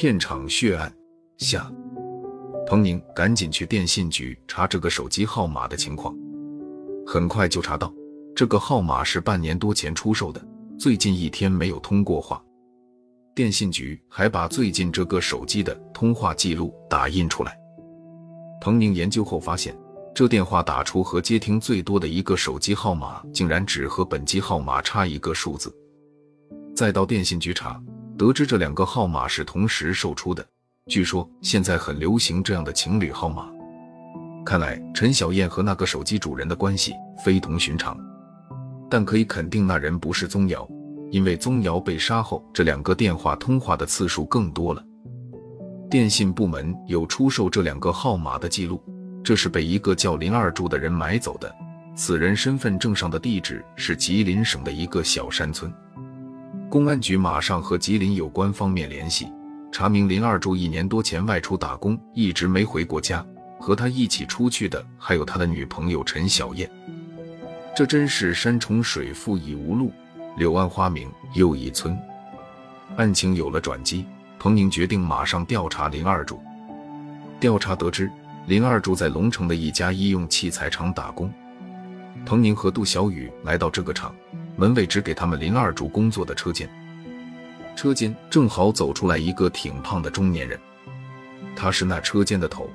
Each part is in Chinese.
片场血案下，彭宁赶紧去电信局查这个手机号码的情况，很快就查到这个号码是半年多前出售的，最近一天没有通过话。电信局还把最近这个手机的通话记录打印出来。彭宁研究后发现，这电话打出和接听最多的一个手机号码，竟然只和本机号码差一个数字。再到电信局查。得知这两个号码是同时售出的，据说现在很流行这样的情侣号码。看来陈小燕和那个手机主人的关系非同寻常，但可以肯定那人不是宗瑶，因为宗瑶被杀后，这两个电话通话的次数更多了。电信部门有出售这两个号码的记录，这是被一个叫林二柱的人买走的，此人身份证上的地址是吉林省的一个小山村。公安局马上和吉林有关方面联系，查明林二柱一年多前外出打工，一直没回过家。和他一起出去的还有他的女朋友陈小燕。这真是山重水复疑无路，柳暗花明又一村。案情有了转机，彭宁决定马上调查林二柱。调查得知，林二柱在龙城的一家医用器材厂打工。彭宁和杜小雨来到这个厂。门卫指给他们林二柱工作的车间，车间正好走出来一个挺胖的中年人，他是那车间的头。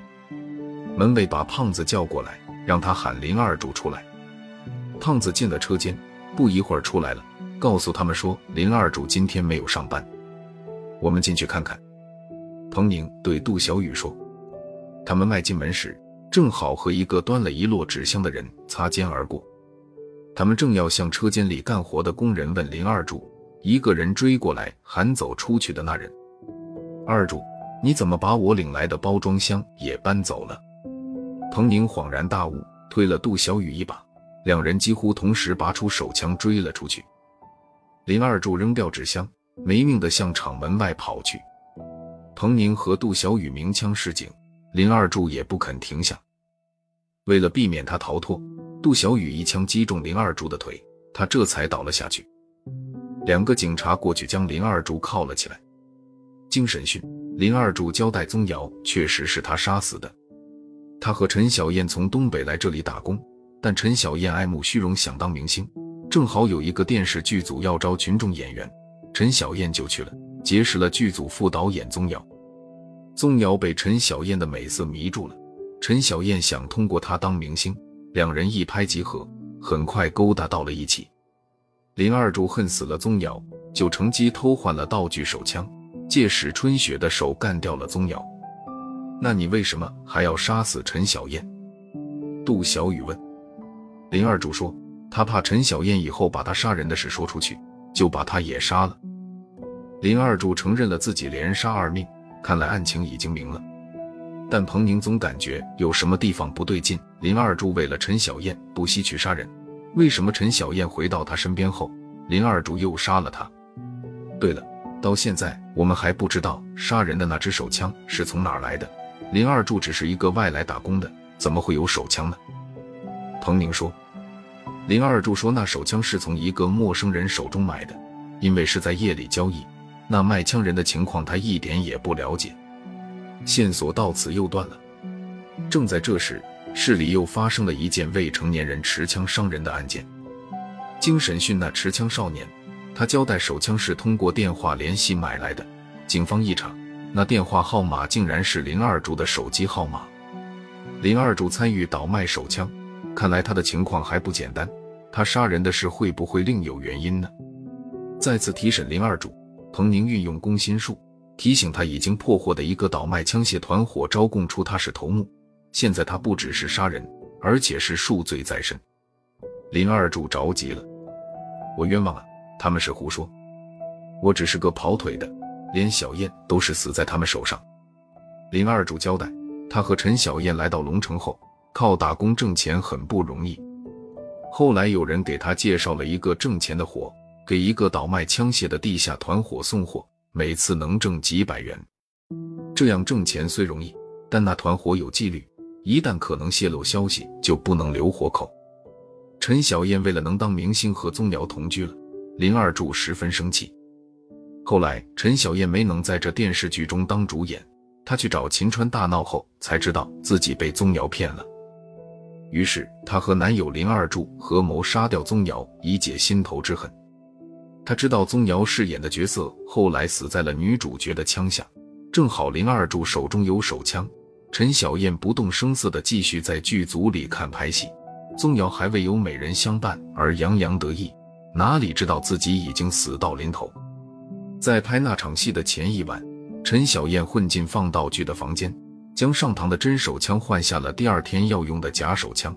门卫把胖子叫过来，让他喊林二柱出来。胖子进了车间，不一会儿出来了，告诉他们说林二柱今天没有上班。我们进去看看。彭宁对杜小雨说。他们迈进门时，正好和一个端了一摞纸箱的人擦肩而过。他们正要向车间里干活的工人问林二柱，一个人追过来喊走出去的那人：“二柱，你怎么把我领来的包装箱也搬走了？”彭宁恍然大悟，推了杜小雨一把，两人几乎同时拔出手枪追了出去。林二柱扔掉纸箱，没命的向厂门外跑去。彭宁和杜小雨鸣枪示警，林二柱也不肯停下。为了避免他逃脱。杜小雨一枪击中林二柱的腿，他这才倒了下去。两个警察过去将林二柱铐了起来。经审讯，林二柱交代宗瑶确实是他杀死的。他和陈小燕从东北来这里打工，但陈小燕爱慕虚荣，想当明星，正好有一个电视剧组要招群众演员，陈小燕就去了，结识了剧组副导演宗瑶。宗瑶被陈小燕的美色迷住了，陈小燕想通过她当明星。两人一拍即合，很快勾搭到了一起。林二柱恨死了宗瑶，就乘机偷换了道具手枪，借史春雪的手干掉了宗瑶。那你为什么还要杀死陈小燕？杜小雨问。林二柱说，他怕陈小燕以后把他杀人的事说出去，就把他也杀了。林二柱承认了自己连杀二命，看来案情已经明了。但彭宁总感觉有什么地方不对劲。林二柱为了陈小燕不惜去杀人，为什么陈小燕回到他身边后，林二柱又杀了他？对了，到现在我们还不知道杀人的那支手枪是从哪儿来的。林二柱只是一个外来打工的，怎么会有手枪呢？彭宁说。林二柱说那手枪是从一个陌生人手中买的，因为是在夜里交易，那卖枪人的情况他一点也不了解。线索到此又断了。正在这时，市里又发生了一件未成年人持枪伤人的案件。经审讯，那持枪少年，他交代手枪是通过电话联系买来的。警方一查，那电话号码竟然是林二柱的手机号码。林二柱参与倒卖手枪，看来他的情况还不简单。他杀人的事会不会另有原因呢？再次提审林二柱，彭宁运用攻心术。提醒他已经破获的一个倒卖枪械团伙，招供出他是头目。现在他不只是杀人，而且是数罪在身。林二柱着急了：“我冤枉啊！他们是胡说，我只是个跑腿的，连小燕都是死在他们手上。”林二柱交代：“他和陈小燕来到龙城后，靠打工挣钱很不容易。后来有人给他介绍了一个挣钱的活，给一个倒卖枪械的地下团伙送货。”每次能挣几百元，这样挣钱虽容易，但那团伙有纪律，一旦可能泄露消息，就不能留活口。陈小燕为了能当明星和宗瑶同居了，林二柱十分生气。后来陈小燕没能在这电视剧中当主演，她去找秦川大闹后，才知道自己被宗瑶骗了。于是她和男友林二柱合谋杀掉宗瑶，以解心头之恨。她知道宗瑶饰演的角色后来死在了女主角的枪下，正好林二柱手中有手枪。陈小燕不动声色地继续在剧组里看拍戏，宗瑶还未有美人相伴而洋洋得意，哪里知道自己已经死到临头。在拍那场戏的前一晚，陈小燕混进放道具的房间，将上膛的真手枪换下了第二天要用的假手枪。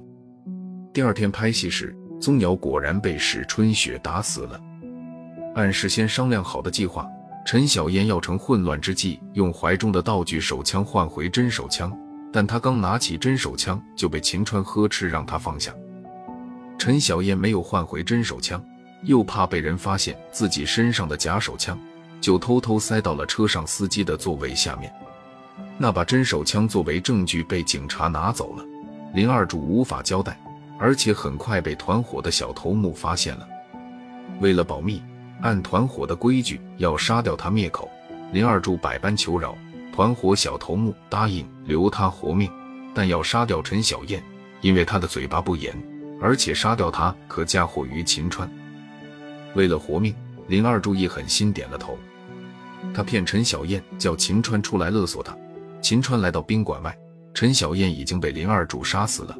第二天拍戏时，宗瑶果然被史春雪打死了。按事先商量好的计划，陈小燕要趁混乱之际，用怀中的道具手枪换回真手枪。但她刚拿起真手枪，就被秦川呵斥，让她放下。陈小燕没有换回真手枪。又怕被人发现自己身上的假手枪，就偷偷塞到了车上司机的座位下面。那把真手枪作为证据被警察拿走了，林二柱无法交代，而且很快被团伙的小头目发现了。为了保密，按团伙的规矩要杀掉他灭口。林二柱百般求饶，团伙小头目答应留他活命，但要杀掉陈小燕，因为他的嘴巴不严，而且杀掉他可嫁祸于秦川。为了活命，林二柱一狠心点了头。他骗陈小燕叫秦川出来勒索他。秦川来到宾馆外，陈小燕已经被林二柱杀死了。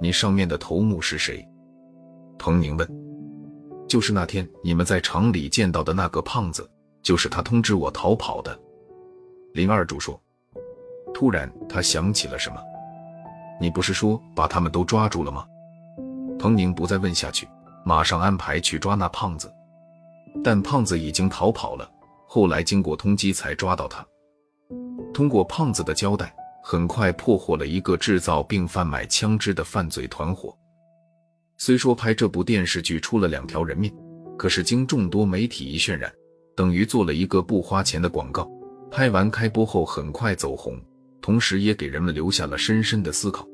你上面的头目是谁？彭宁问。就是那天你们在厂里见到的那个胖子，就是他通知我逃跑的。林二柱说。突然他想起了什么，你不是说把他们都抓住了吗？彭宁不再问下去。马上安排去抓那胖子，但胖子已经逃跑了。后来经过通缉才抓到他。通过胖子的交代，很快破获了一个制造并贩卖枪支的犯罪团伙。虽说拍这部电视剧出了两条人命，可是经众多媒体一渲染，等于做了一个不花钱的广告。拍完开播后很快走红，同时也给人们留下了深深的思考。